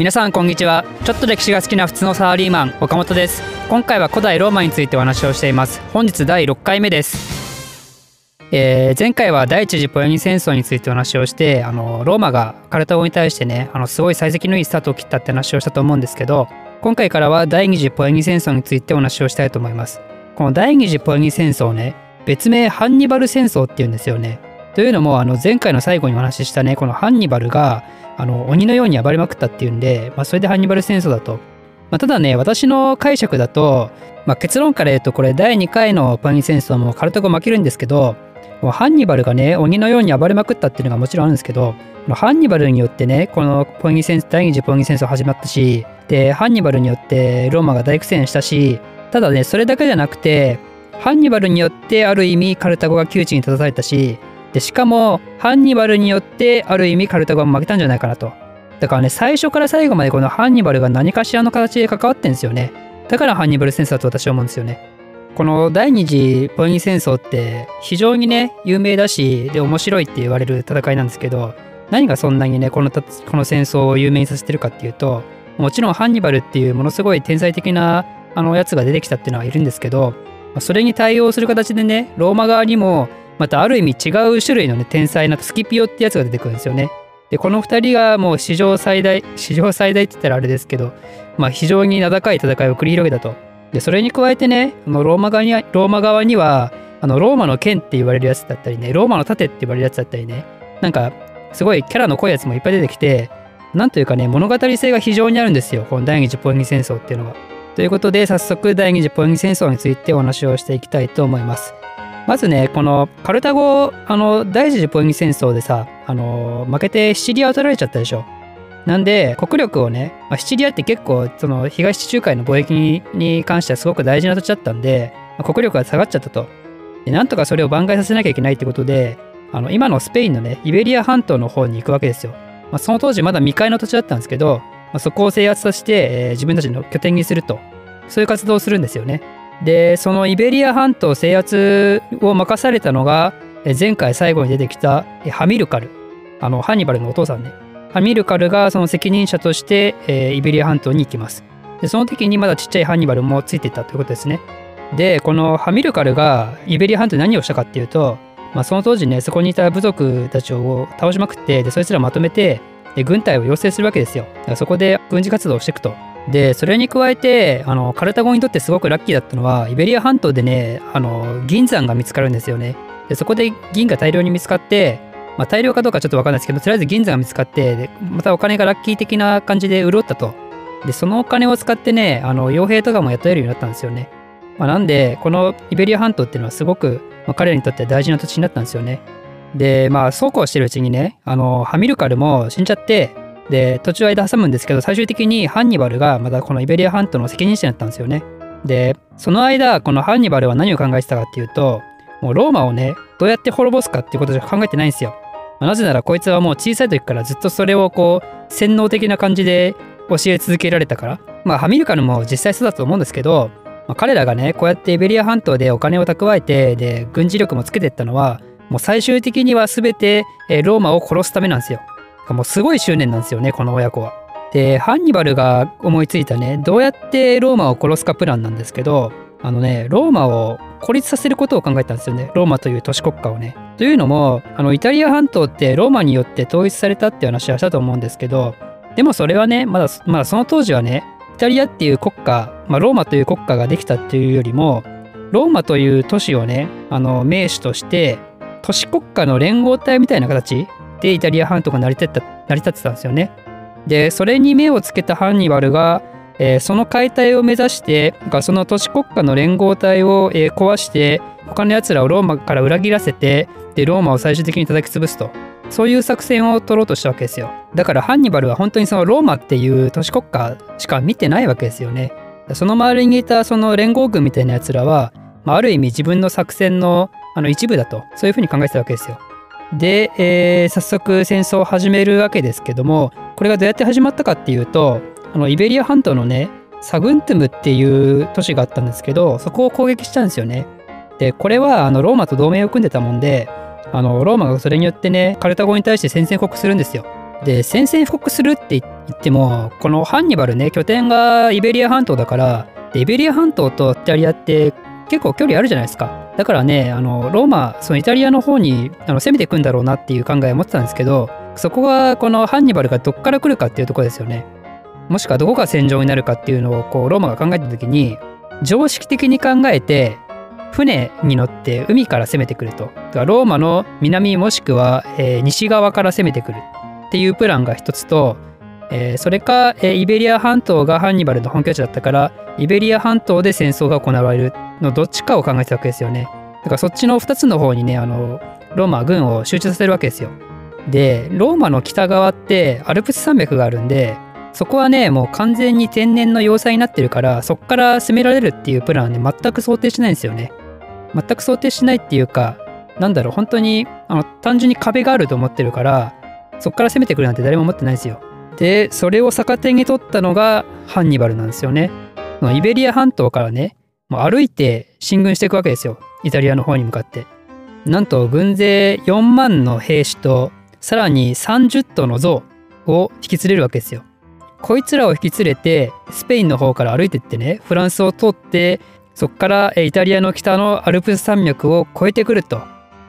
皆さんこんにちは。ちょっと歴史が好きな普通のサラリーマン岡本です。今回は古代ローマについてお話をしています。本日第6回目です。えー、前回は第一次ポエニ戦争についてお話をしてあのローマがカルタゴに対してねあのすごい幸先のいいスタートを切ったって話をしたと思うんですけど今回からは第二次ポエニ戦争についてお話をしたいと思います。この第二次ポエニ戦争ね別名ハンニバル戦争っていうんですよね。というのもあの前回の最後にお話ししたねこのハンニバルがあの鬼のように暴れまくったっていうんで、まあ、それでハンニバル戦争だと。まあ、ただね、私の解釈だと、まあ、結論から言うとこれ第2回のパニ戦争もカルタゴ負けるんですけど、もうハンニバルがね、鬼のように暴れまくったっていうのがもちろんあるんですけど、ハンニバルによってね、このポニ戦第二次ポニ戦争始まったし、で、ハンニバルによってローマが大苦戦したし、ただね、それだけじゃなくて、ハンニバルによってある意味カルタゴが窮地に立たされたし、で、しかも、ハンニバルによって、ある意味カルタゴが負けたんじゃないかなと。だからね、最初から最後までこのハンニバルが何かしらの形で関わってんですよね。だからハンニバル戦争だと私は思うんですよね。この第二次ポエニ戦争って非常にね、有名だし、で、面白いって言われる戦いなんですけど、何がそんなにね、このこの戦争を有名にさせてるかっていうと、もちろんハンニバルっていうものすごい天才的なあのやつが出てきたっていうのはいるんですけど、それに対応する形でね、ローマ側にもまたある意味違う種類のね、天才なスキピオってやつが出てくるんですよね。で、この2人がもう史上最大、史上最大って言ったらあれですけど、まあ非常に名高い戦いを繰り広げたと。で、それに加えてね、あのローマ側には、ローマ側には、あのローマの剣って言われるやつだったりね、ローマの盾って言われるやつだったりね、なんかすごいキャラの濃いやつもいっぱい出てきて、なんというかね、物語性が非常にあるんですよ、この第二次ポエニ戦争っていうのは。ということで、早速第二次ポエニ戦争についてお話をしていきたいと思います。まずね、このカルタゴ、あの、第一次ポエニ戦争でさ、あの、負けてシチリアを取られちゃったでしょ。なんで、国力をね、まあ、シチリアって結構、その、東地中海の貿易に関してはすごく大事な土地だったんで、まあ、国力が下がっちゃったと。で、なんとかそれを挽回させなきゃいけないってことで、あの、今のスペインのね、イベリア半島の方に行くわけですよ。まあ、その当時まだ未開の土地だったんですけど、まあ、そこを制圧させて、えー、自分たちの拠点にすると。そういう活動をするんですよね。で、そのイベリア半島制圧を任されたのが、前回最後に出てきたハミルカル。あの、ハンニバルのお父さんね。ハミルカルがその責任者として、えー、イベリア半島に行きます。で、その時にまだちっちゃいハンニバルもついていたということですね。で、このハミルカルがイベリア半島に何をしたかっていうと、まあ、その当時ね、そこにいた部族たちを倒しまくって、で、そいつらまとめて、で軍隊を養成するわけですよ。そこで軍事活動をしていくと。で、それに加えて、あの、カルタゴにとってすごくラッキーだったのは、イベリア半島でね、あの、銀山が見つかるんですよね。で、そこで銀が大量に見つかって、まあ、大量かどうかちょっとわかんないですけど、とりあえず銀山が見つかって、で、またお金がラッキー的な感じで潤ったと。で、そのお金を使ってね、あの、傭兵とかも雇えるようになったんですよね。まあ、なんで、このイベリア半島っていうのはすごく、まあ、彼らにとって大事な土地になったんですよね。で、まあ、そうこうしてるうちにね、あの、ハミルカルも死んじゃって、で、途中間挟むんですけど、最終的にハンニバルがまたこのイベリア半島の責任者になったんですよね。で、その間、このハンニバルは何を考えてたかっていうと、もうローマをね、どうやって滅ぼすかっていうことしか考えてないんですよ。まなぜならこいつはもう小さい時からずっとそれをこう、洗脳的な感じで教え続けられたから。まあ、ハミルカルも実際そうだと思うんですけど、まあ、彼らがね、こうやってイベリア半島でお金を蓄えて、で、軍事力もつけていったのは、もう最終的には全てローマを殺すためなんですよ。もうすごい執念なんですよね、この親子は。で、ハンニバルが思いついたね、どうやってローマを殺すかプランなんですけど、あのね、ローマを孤立させることを考えたんですよね。ローマという都市国家をね。というのも、あの、イタリア半島ってローマによって統一されたって話はしたと思うんですけど、でもそれはね、まだ、まだその当時はね、イタリアっていう国家、まあ、ローマという国家ができたっていうよりも、ローマという都市をね、あの、名手として、都市国家の連合体みたいな形でイタリア半島が成り立った成り立ってたんですよね。でそれに目をつけたハンニバルが、えー、その解体を目指してその都市国家の連合体を、えー、壊して他のやつらをローマから裏切らせてでローマを最終的に叩き潰すと。そういう作戦を取ろうとしたわけですよ。だからハンニバルは本当にそのローマっていう都市国家しか見てないわけですよね。その周りにいたその連合軍みたいなやつらは、まあ、ある意味自分の作戦のあの一部だとそういうふうに考えてたわけですよ。で、えー、早速戦争を始めるわけですけどもこれがどうやって始まったかっていうとあのイベリア半島のねサグントゥムっていう都市があったんですけどそこを攻撃したんですよね。でこれはあのローマと同盟を組んでたもんであのローマがそれによってねカルタゴに対して宣戦布告するんですよ。で宣戦布告するって言ってもこのハンニバルね拠点がイベリア半島だからイベリア半島とイタリアって結構距離あるじゃないですかだからねあのローマそのイタリアの方にあの攻めていくんだろうなっていう考えを持ってたんですけどそこがこのハンニバルがどっから来るかっていうとこですよねもしくはどこが戦場になるかっていうのをこうローマが考えた時に常識的に考えて船に乗って海から攻めてくると。だからローマの南もしくは、え、西側から攻めてくるっていうプランが一つと、えー、それか、えー、イベリア半島がハンニバルの本拠地だったからイベリア半島で戦争が行われるのどっちかを考えてたわけですよね。だからそっちの2つの方にねあのローマ軍を集中させるわけですよ。でローマの北側ってアルプス山脈があるんでそこはねもう完全に天然の要塞になってるからそこから攻められるっていうプランはね全く想定しないんですよね。全く想定しないっていうかなんだろう本当にあの単純に壁があると思ってるからそこから攻めてくるなんて誰も思ってないですよ。でそれを逆手に取ったのがハンニバルなんですよね。イベリア半島からねもう歩いて進軍していくわけですよイタリアの方に向かって。なんと軍勢4万の兵士とさらに30頭の象を引き連れるわけですよ。こいつらを引き連れてスペインの方から歩いてってねフランスを通ってそこからイタリアの北のアルプス山脈を越えてくると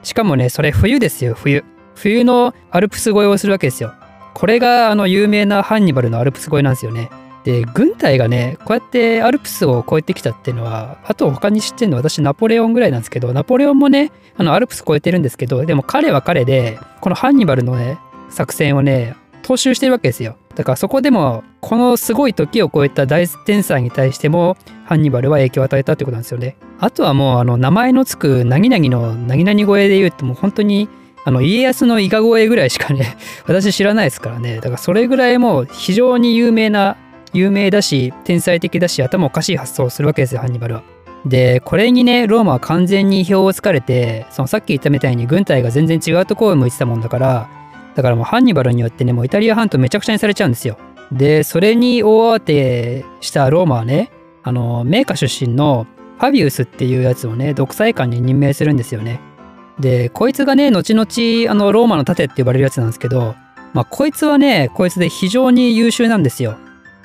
しかもねそれ冬ですよ冬冬のアルプス越えをするわけですよこれがあの有名なハンニバルのアルプス越えなんですよねで軍隊がねこうやってアルプスを越えてきたっていうのはあと他に知ってるの私ナポレオンぐらいなんですけどナポレオンもねあのアルプス越えてるんですけどでも彼は彼でこのハンニバルのね作戦をね踏襲してるわけですよだからそこでもこのすごい時を超えた大天才に対してもハンニバルは影響を与えたってことなんですよね。あとはもうあの名前のつくなぎなぎのなぎなぎ声で言うともう本当にあの家康の伊賀声ぐらいしかね 私知らないですからねだからそれぐらいもう非常に有名な有名だし天才的だし頭おかしい発想をするわけですよハンニバルは。でこれにねローマは完全に意表をつかれてそのさっき言ったみたいに軍隊が全然違うところを向いてたもんだからだからもうハンニバルによってね、もうイタリア半島めちゃくちゃにされちゃうんですよ。で、それに大慌てしたローマはね、あの、名家出身のファビウスっていうやつをね、独裁官に任命するんですよね。で、こいつがね、後々、あの、ローマの盾って呼ばれるやつなんですけど、まあ、こいつはね、こいつで非常に優秀なんですよ。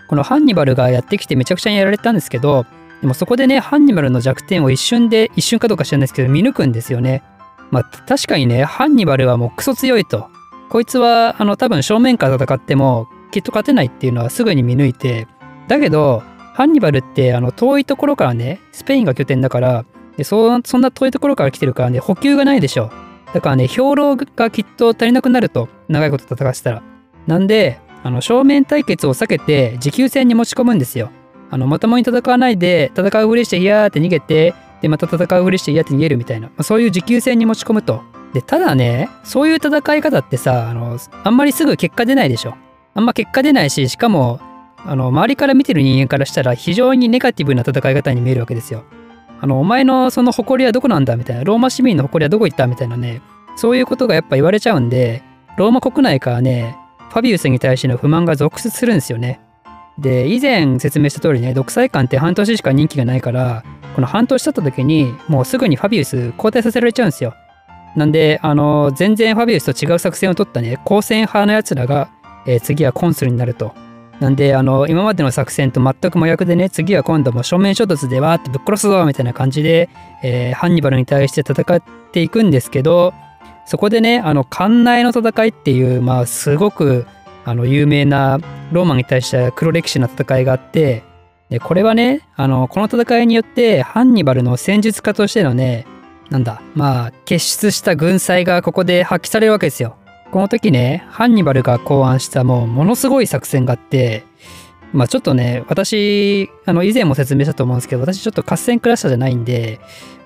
このハンニバルがやってきてめちゃくちゃにやられたんですけど、でもそこでね、ハンニバルの弱点を一瞬で、一瞬かどうか知らないですけど、見抜くんですよね。まあ、確かにね、ハンニバルはもうクソ強いと。こいつはあの多分正面から戦ってもきっと勝てないっていうのはすぐに見抜いてだけどハンニバルってあの遠いところからねスペインが拠点だからでそそんな遠いところから来てるからね補給がないでしょ。だからね兵糧がきっと足りなくなると長いこと戦わせたら。なんであの正面対決を避けて持久戦に持ち込むんですよ。あのまともに戦わないで戦うふりしてヒヤーって逃げてでまた戦うふりしてヒヤーって逃げるみたいな、まあ、そういう持久戦に持ち込むと。で、ただね、そういう戦い方ってさ、あの、あんまりすぐ結果出ないでしょ。あんま結果出ないし、しかも、あの、周りから見てる人間からしたら非常にネガティブな戦い方に見えるわけですよ。あの、お前のその誇りはどこなんだみたいな、ローマ市民の誇りはどこ行ったみたいなね、そういうことがやっぱ言われちゃうんで、ローマ国内からね、ファビウスに対しての不満が続出するんですよね。で、以前説明した通りね、独裁官って半年しか任期がないから、この半年経った時に、もうすぐにファビウス交代させられちゃうんですよ。なんで、あの、全然ファビウスと違う作戦を取ったね、光線派のやつらが、えー、次はコンスルになると。なんで、あの、今までの作戦と全く真逆でね、次は今度も正面衝突でわーってぶっ殺すぞみたいな感じで、えー、ハンニバルに対して戦っていくんですけど、そこでね、あの、艦内の戦いっていう、まあ、すごく、あの、有名なローマに対して黒歴史な戦いがあって、で、これはね、あの、この戦いによって、ハンニバルの戦術家としてのね、なんだ、まあ、結出した軍祭がここで発揮されるわけですよ。この時ね、ハンニバルが考案したもうものすごい作戦があって、まあちょっとね、私、あの、以前も説明したと思うんですけど、私ちょっと合戦クラッシャーじゃないんで、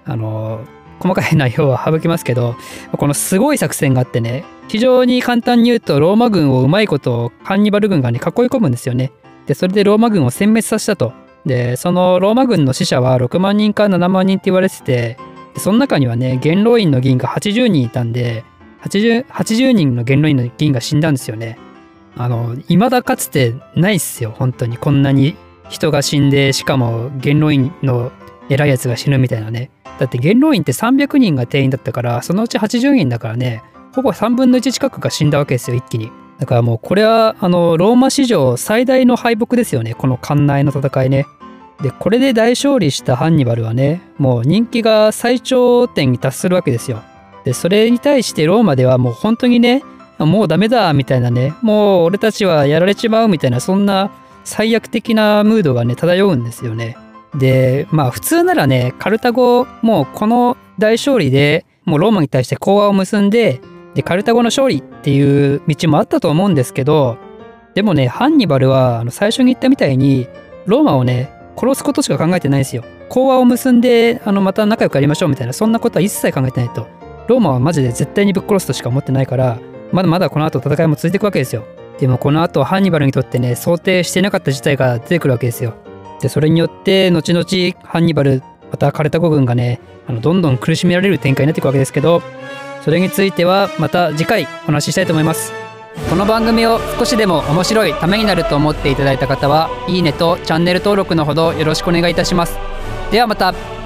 あの、細かい内容は省きますけど、このすごい作戦があってね、非常に簡単に言うと、ローマ軍をうまいことハンニバル軍がね、囲い込むんですよね。で、それでローマ軍を殲滅させたと。で、そのローマ軍の死者は6万人から7万人って言われてて、その中にはね、元老院の議員が80人いたんで、80, 80人の元老院の議員が死んだんですよね。あの、未だかつてないっすよ、本当に。こんなに人が死んで、しかも元老院の偉いやつが死ぬみたいなね。だって元老院って300人が定員だったから、そのうち80人だからね、ほぼ3分の1近くが死んだわけですよ、一気に。だからもうこれはあのローマ史上最大の敗北ですよねこの艦内の戦いねでこれで大勝利したハンニバルはねもう人気が最頂点に達するわけですよでそれに対してローマではもう本当にねもうダメだみたいなねもう俺たちはやられちまうみたいなそんな最悪的なムードがね漂うんですよね。でまあ普通ならねカルタゴもうこの大勝利でもうローマに対して講和を結んででカルタゴの勝利っていう道もあったと思うんですけどでもねハンニバルはあの最初に言ったみたいにローマをね殺すことしか考えてないんですよ。講和を結んであのまた仲良くやりましょうみたいなそんなことは一切考えてないと。ローマはマジで絶対にぶっ殺すとしか思ってないからまだまだこの後戦いも続いていくわけですよ。でもこの後ハンニバルにとってね想定してなかった事態が出てくるわけですよ。でそれによって後々ハンニバルまたカルタゴ軍がねあのどんどん苦しめられる展開になっていくわけですけどそれについてはまた次回お話ししたいと思います。この番組を少しでも面白いためになると思っていただいた方はいいねとチャンネル登録のほどよろしくお願いいたします。ではまた。